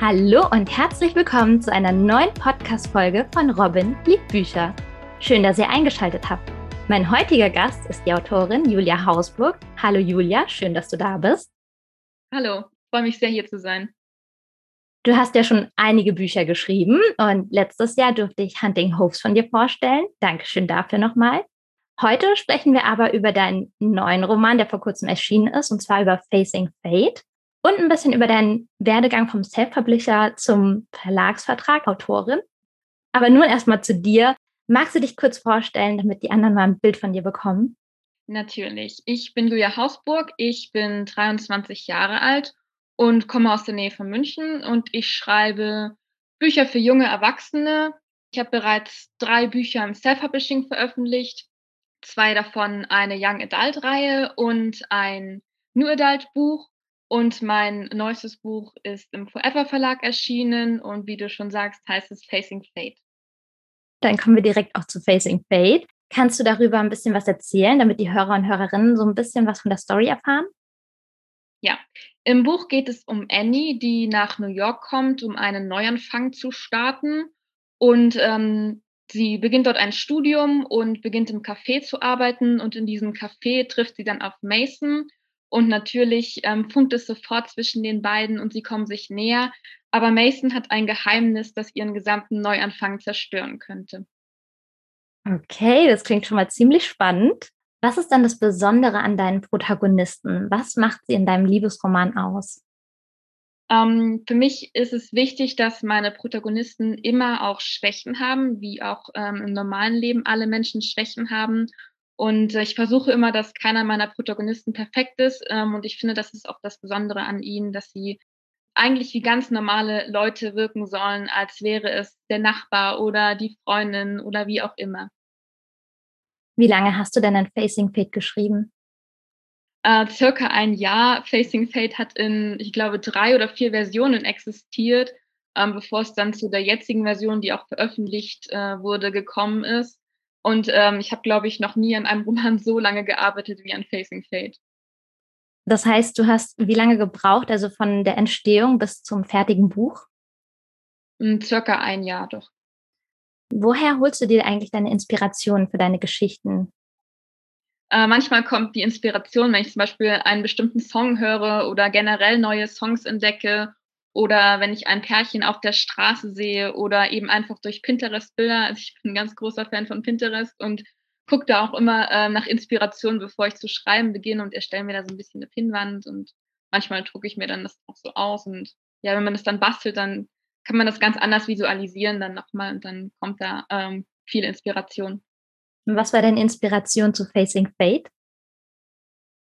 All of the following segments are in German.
Hallo und herzlich willkommen zu einer neuen Podcast-Folge von Robin liebt Bücher. Schön, dass ihr eingeschaltet habt. Mein heutiger Gast ist die Autorin Julia Hausburg. Hallo Julia, schön, dass du da bist. Hallo, freue mich sehr hier zu sein. Du hast ja schon einige Bücher geschrieben und letztes Jahr durfte ich Hunting Hopes von dir vorstellen. Dankeschön dafür nochmal. Heute sprechen wir aber über deinen neuen Roman, der vor kurzem erschienen ist, und zwar über Facing Fate und ein bisschen über deinen Werdegang vom Self-Publisher zum Verlagsvertrag, Autorin. Aber nun erstmal zu dir. Magst du dich kurz vorstellen, damit die anderen mal ein Bild von dir bekommen? Natürlich. Ich bin Julia Hausburg. Ich bin 23 Jahre alt und komme aus der Nähe von München und ich schreibe Bücher für junge Erwachsene. Ich habe bereits drei Bücher im Self-Publishing veröffentlicht, zwei davon eine Young Adult-Reihe und ein New Adult-Buch. Und mein neuestes Buch ist im Forever Verlag erschienen und wie du schon sagst, heißt es Facing Fate. Dann kommen wir direkt auch zu Facing Fate. Kannst du darüber ein bisschen was erzählen, damit die Hörer und Hörerinnen so ein bisschen was von der Story erfahren? Ja, im Buch geht es um Annie, die nach New York kommt, um einen Neuanfang zu starten. Und ähm, sie beginnt dort ein Studium und beginnt im Café zu arbeiten. Und in diesem Café trifft sie dann auf Mason, und natürlich ähm, funkt es sofort zwischen den beiden und sie kommen sich näher. Aber Mason hat ein Geheimnis, das ihren gesamten Neuanfang zerstören könnte. Okay, das klingt schon mal ziemlich spannend. Was ist dann das Besondere an deinen Protagonisten? Was macht sie in deinem Liebesroman aus? Ähm, für mich ist es wichtig, dass meine Protagonisten immer auch Schwächen haben, wie auch ähm, im normalen Leben alle Menschen Schwächen haben und äh, ich versuche immer, dass keiner meiner Protagonisten perfekt ist. Ähm, und ich finde, das ist auch das Besondere an ihnen, dass sie eigentlich wie ganz normale Leute wirken sollen, als wäre es der Nachbar oder die Freundin oder wie auch immer. Wie lange hast du denn an Facing Fate geschrieben? Äh, circa ein Jahr. Facing Fate hat in, ich glaube, drei oder vier Versionen existiert, ähm, bevor es dann zu der jetzigen Version, die auch veröffentlicht äh, wurde, gekommen ist. Und ähm, ich habe, glaube ich, noch nie an einem Roman so lange gearbeitet wie an Facing Fate. Das heißt, du hast wie lange gebraucht, also von der Entstehung bis zum fertigen Buch? Hm, circa ein Jahr doch. Woher holst du dir eigentlich deine Inspiration für deine Geschichten? Äh, manchmal kommt die Inspiration, wenn ich zum Beispiel einen bestimmten Song höre oder generell neue Songs entdecke oder wenn ich ein Pärchen auf der Straße sehe oder eben einfach durch Pinterest-Bilder. Also ich bin ein ganz großer Fan von Pinterest und gucke da auch immer äh, nach Inspiration, bevor ich zu schreiben beginne und erstelle mir da so ein bisschen eine Pinnwand und manchmal drucke ich mir dann das auch so aus und ja, wenn man das dann bastelt, dann kann man das ganz anders visualisieren dann nochmal und dann kommt da ähm, viel Inspiration. Was war deine Inspiration zu Facing Fate?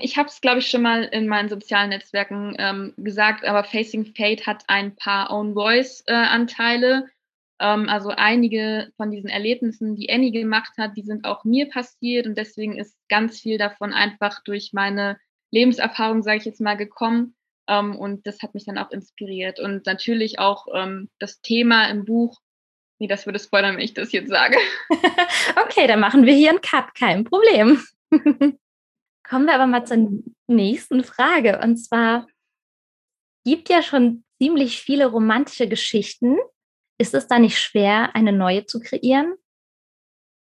Ich habe es, glaube ich, schon mal in meinen sozialen Netzwerken ähm, gesagt, aber Facing Fate hat ein paar Own Voice-Anteile. Äh, ähm, also einige von diesen Erlebnissen, die Annie gemacht hat, die sind auch mir passiert und deswegen ist ganz viel davon einfach durch meine Lebenserfahrung, sage ich jetzt mal, gekommen. Ähm, und das hat mich dann auch inspiriert. Und natürlich auch ähm, das Thema im Buch. Nee, das würde spoilern, wenn ich das jetzt sage. okay, dann machen wir hier einen Cut, kein Problem. Kommen wir aber mal zur nächsten Frage. Und zwar gibt ja schon ziemlich viele romantische Geschichten. Ist es da nicht schwer, eine neue zu kreieren?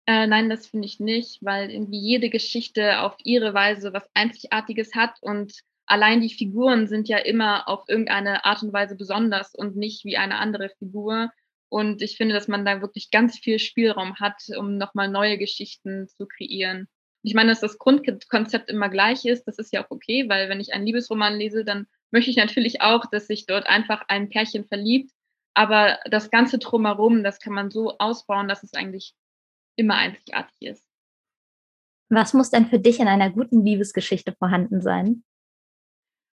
Äh, nein, das finde ich nicht, weil irgendwie jede Geschichte auf ihre Weise was Einzigartiges hat und allein die Figuren sind ja immer auf irgendeine Art und Weise besonders und nicht wie eine andere Figur. Und ich finde, dass man da wirklich ganz viel Spielraum hat, um nochmal neue Geschichten zu kreieren. Ich meine, dass das Grundkonzept immer gleich ist, das ist ja auch okay, weil wenn ich einen Liebesroman lese, dann möchte ich natürlich auch, dass sich dort einfach ein Pärchen verliebt. Aber das Ganze drumherum, das kann man so ausbauen, dass es eigentlich immer einzigartig ist. Was muss denn für dich in einer guten Liebesgeschichte vorhanden sein?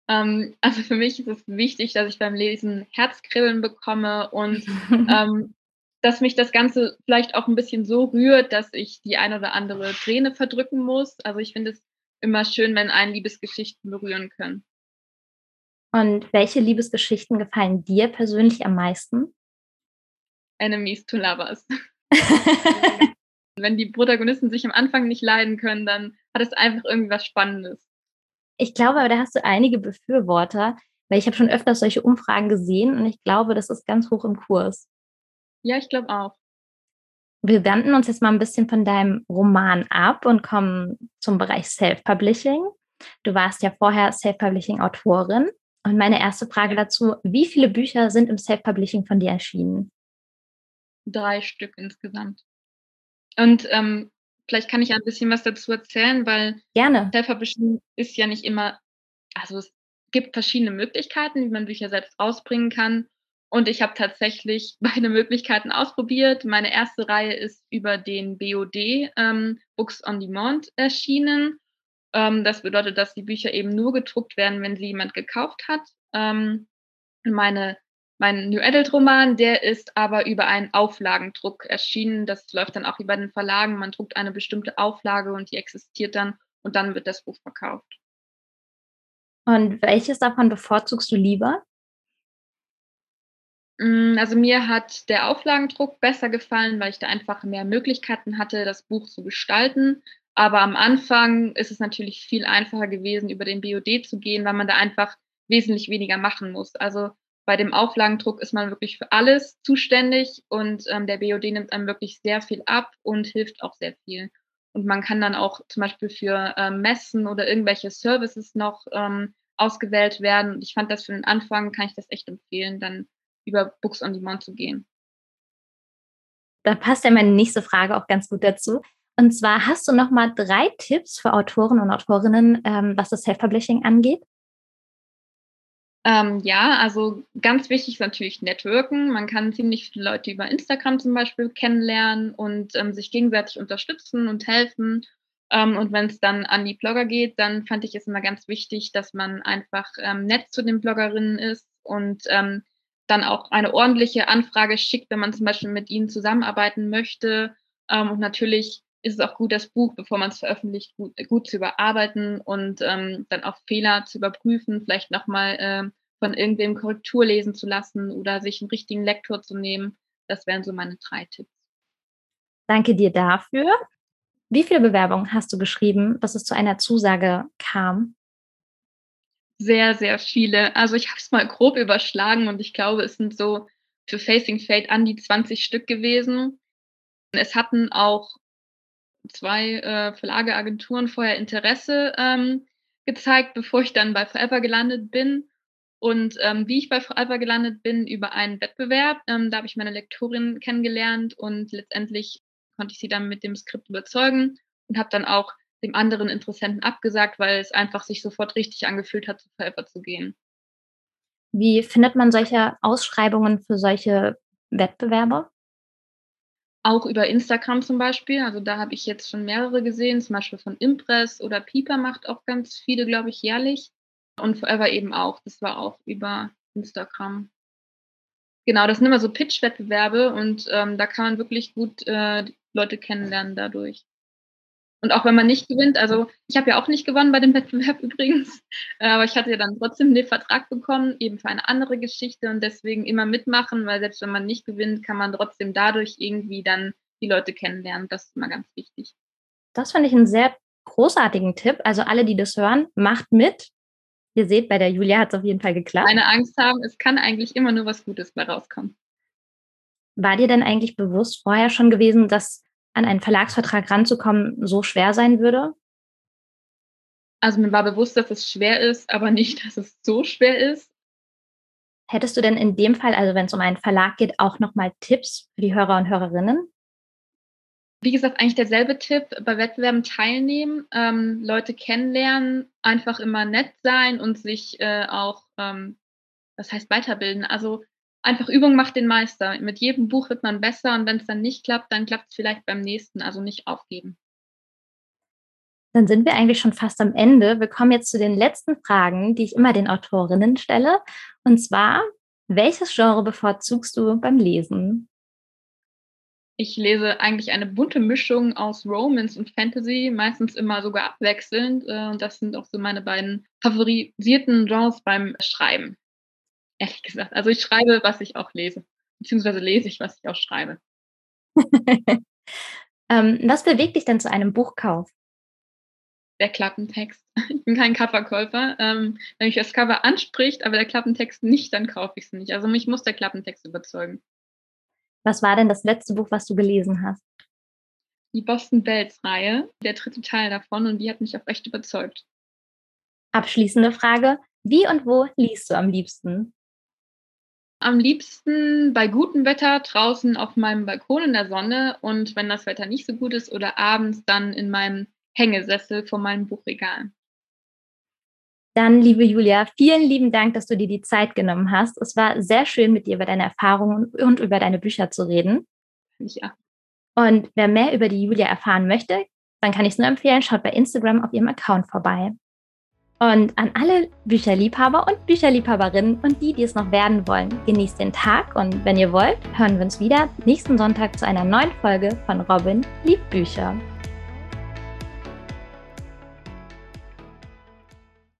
Ähm, also für mich ist es wichtig, dass ich beim Lesen Herzkribbeln bekomme und ähm, dass mich das Ganze vielleicht auch ein bisschen so rührt, dass ich die eine oder andere Träne verdrücken muss. Also ich finde es immer schön, wenn einen Liebesgeschichten berühren können. Und welche Liebesgeschichten gefallen dir persönlich am meisten? Enemies to Lovers. wenn die Protagonisten sich am Anfang nicht leiden können, dann hat es einfach irgendwie was Spannendes. Ich glaube, da hast du einige Befürworter. Weil ich habe schon öfters solche Umfragen gesehen und ich glaube, das ist ganz hoch im Kurs. Ja, ich glaube auch. Wir wenden uns jetzt mal ein bisschen von deinem Roman ab und kommen zum Bereich Self-Publishing. Du warst ja vorher Self-Publishing-Autorin. Und meine erste Frage dazu, wie viele Bücher sind im Self-Publishing von dir erschienen? Drei Stück insgesamt. Und ähm, vielleicht kann ich ein bisschen was dazu erzählen, weil Gerne. Self-Publishing ist ja nicht immer, also es gibt verschiedene Möglichkeiten, wie man Bücher selbst rausbringen kann. Und ich habe tatsächlich beide Möglichkeiten ausprobiert. Meine erste Reihe ist über den BOD ähm, Books on Demand erschienen. Ähm, das bedeutet, dass die Bücher eben nur gedruckt werden, wenn sie jemand gekauft hat. Ähm, meine, mein New Adult Roman, der ist aber über einen Auflagendruck erschienen. Das läuft dann auch über den Verlagen. Man druckt eine bestimmte Auflage und die existiert dann und dann wird das Buch verkauft. Und welches davon bevorzugst du lieber? Hm, also mir hat der Auflagendruck besser gefallen, weil ich da einfach mehr Möglichkeiten hatte, das Buch zu gestalten. Aber am Anfang ist es natürlich viel einfacher gewesen, über den BOD zu gehen, weil man da einfach wesentlich weniger machen muss. Also bei dem Auflagendruck ist man wirklich für alles zuständig und ähm, der BOD nimmt einem wirklich sehr viel ab und hilft auch sehr viel. Und man kann dann auch zum Beispiel für ähm, Messen oder irgendwelche Services noch ähm, ausgewählt werden. Und ich fand das für den Anfang, kann ich das echt empfehlen, dann über Books on Demand zu gehen. Da passt ja meine nächste Frage auch ganz gut dazu. Und zwar hast du noch mal drei Tipps für Autoren und Autorinnen, ähm, was das Self-Publishing angeht? Ähm, ja, also ganz wichtig ist natürlich Networken. Man kann ziemlich viele Leute über Instagram zum Beispiel kennenlernen und ähm, sich gegenseitig unterstützen und helfen. Ähm, und wenn es dann an die Blogger geht, dann fand ich es immer ganz wichtig, dass man einfach ähm, nett zu den Bloggerinnen ist und ähm, dann auch eine ordentliche Anfrage schickt, wenn man zum Beispiel mit ihnen zusammenarbeiten möchte. Ähm, und natürlich ist es auch gut, das Buch, bevor man es veröffentlicht, gut, gut, zu überarbeiten und ähm, dann auch Fehler zu überprüfen, vielleicht nochmal äh, von irgendwem Korrektur lesen zu lassen oder sich einen richtigen Lektor zu nehmen. Das wären so meine drei Tipps. Danke dir dafür. Wie viele Bewerbungen hast du geschrieben, bis es zu einer Zusage kam? Sehr, sehr viele. Also ich habe es mal grob überschlagen und ich glaube, es sind so für Facing Fate an die 20 Stück gewesen. Es hatten auch zwei äh, Verlageagenturen vorher Interesse ähm, gezeigt, bevor ich dann bei Forever gelandet bin. Und ähm, wie ich bei Forever gelandet bin, über einen Wettbewerb. Ähm, da habe ich meine Lektorin kennengelernt und letztendlich konnte ich sie dann mit dem Skript überzeugen und habe dann auch dem anderen Interessenten abgesagt, weil es einfach sich sofort richtig angefühlt hat, zu Forever zu gehen. Wie findet man solche Ausschreibungen für solche Wettbewerbe? Auch über Instagram zum Beispiel. Also da habe ich jetzt schon mehrere gesehen, zum Beispiel von Impress oder Pieper macht auch ganz viele, glaube ich, jährlich. Und Forever eben auch. Das war auch über Instagram. Genau, das sind immer so Pitch-Wettbewerbe und ähm, da kann man wirklich gut äh, Leute kennenlernen dadurch. Und auch wenn man nicht gewinnt, also ich habe ja auch nicht gewonnen bei dem Wettbewerb übrigens, äh, aber ich hatte ja dann trotzdem den Vertrag bekommen, eben für eine andere Geschichte und deswegen immer mitmachen, weil selbst wenn man nicht gewinnt, kann man trotzdem dadurch irgendwie dann die Leute kennenlernen. Das ist immer ganz wichtig. Das finde ich einen sehr großartigen Tipp. Also alle, die das hören, macht mit. Ihr seht, bei der Julia hat es auf jeden Fall geklappt. Keine Angst haben, es kann eigentlich immer nur was Gutes bei rauskommen. War dir denn eigentlich bewusst vorher schon gewesen, dass an einen Verlagsvertrag ranzukommen so schwer sein würde? Also mir war bewusst, dass es schwer ist, aber nicht, dass es so schwer ist. Hättest du denn in dem Fall, also wenn es um einen Verlag geht, auch nochmal Tipps für die Hörer und Hörerinnen? Wie gesagt, eigentlich derselbe Tipp, bei Wettbewerben teilnehmen, ähm, Leute kennenlernen, einfach immer nett sein und sich äh, auch, ähm, das heißt, weiterbilden. Also einfach Übung macht den Meister. Mit jedem Buch wird man besser und wenn es dann nicht klappt, dann klappt es vielleicht beim nächsten. Also nicht aufgeben. Dann sind wir eigentlich schon fast am Ende. Wir kommen jetzt zu den letzten Fragen, die ich immer den Autorinnen stelle. Und zwar, welches Genre bevorzugst du beim Lesen? Ich lese eigentlich eine bunte Mischung aus Romance und Fantasy, meistens immer sogar abwechselnd. Äh, und das sind auch so meine beiden favorisierten Genres beim Schreiben ehrlich gesagt. Also ich schreibe, was ich auch lese, beziehungsweise lese ich, was ich auch schreibe. ähm, was bewegt dich denn zu einem Buchkauf? der Klappentext. Ich bin kein Coverkäufer. Ähm, wenn mich das Cover anspricht, aber der Klappentext nicht, dann kaufe ich es nicht. Also mich muss der Klappentext überzeugen. Was war denn das letzte Buch, was du gelesen hast? Die Boston Bells Reihe, der dritte Teil davon, und die hat mich auch echt überzeugt. Abschließende Frage. Wie und wo liest du am liebsten? Am liebsten bei gutem Wetter draußen auf meinem Balkon in der Sonne und wenn das Wetter nicht so gut ist oder abends dann in meinem Hängesessel vor meinem Buchregal. Dann, liebe Julia, vielen lieben Dank, dass du dir die Zeit genommen hast. Es war sehr schön, mit dir über deine Erfahrungen und über deine Bücher zu reden. Ja. Und wer mehr über die Julia erfahren möchte, dann kann ich es nur empfehlen, schaut bei Instagram auf ihrem Account vorbei. Und an alle Bücherliebhaber und Bücherliebhaberinnen und die, die es noch werden wollen, genießt den Tag und wenn ihr wollt, hören wir uns wieder nächsten Sonntag zu einer neuen Folge von Robin liebt Bücher.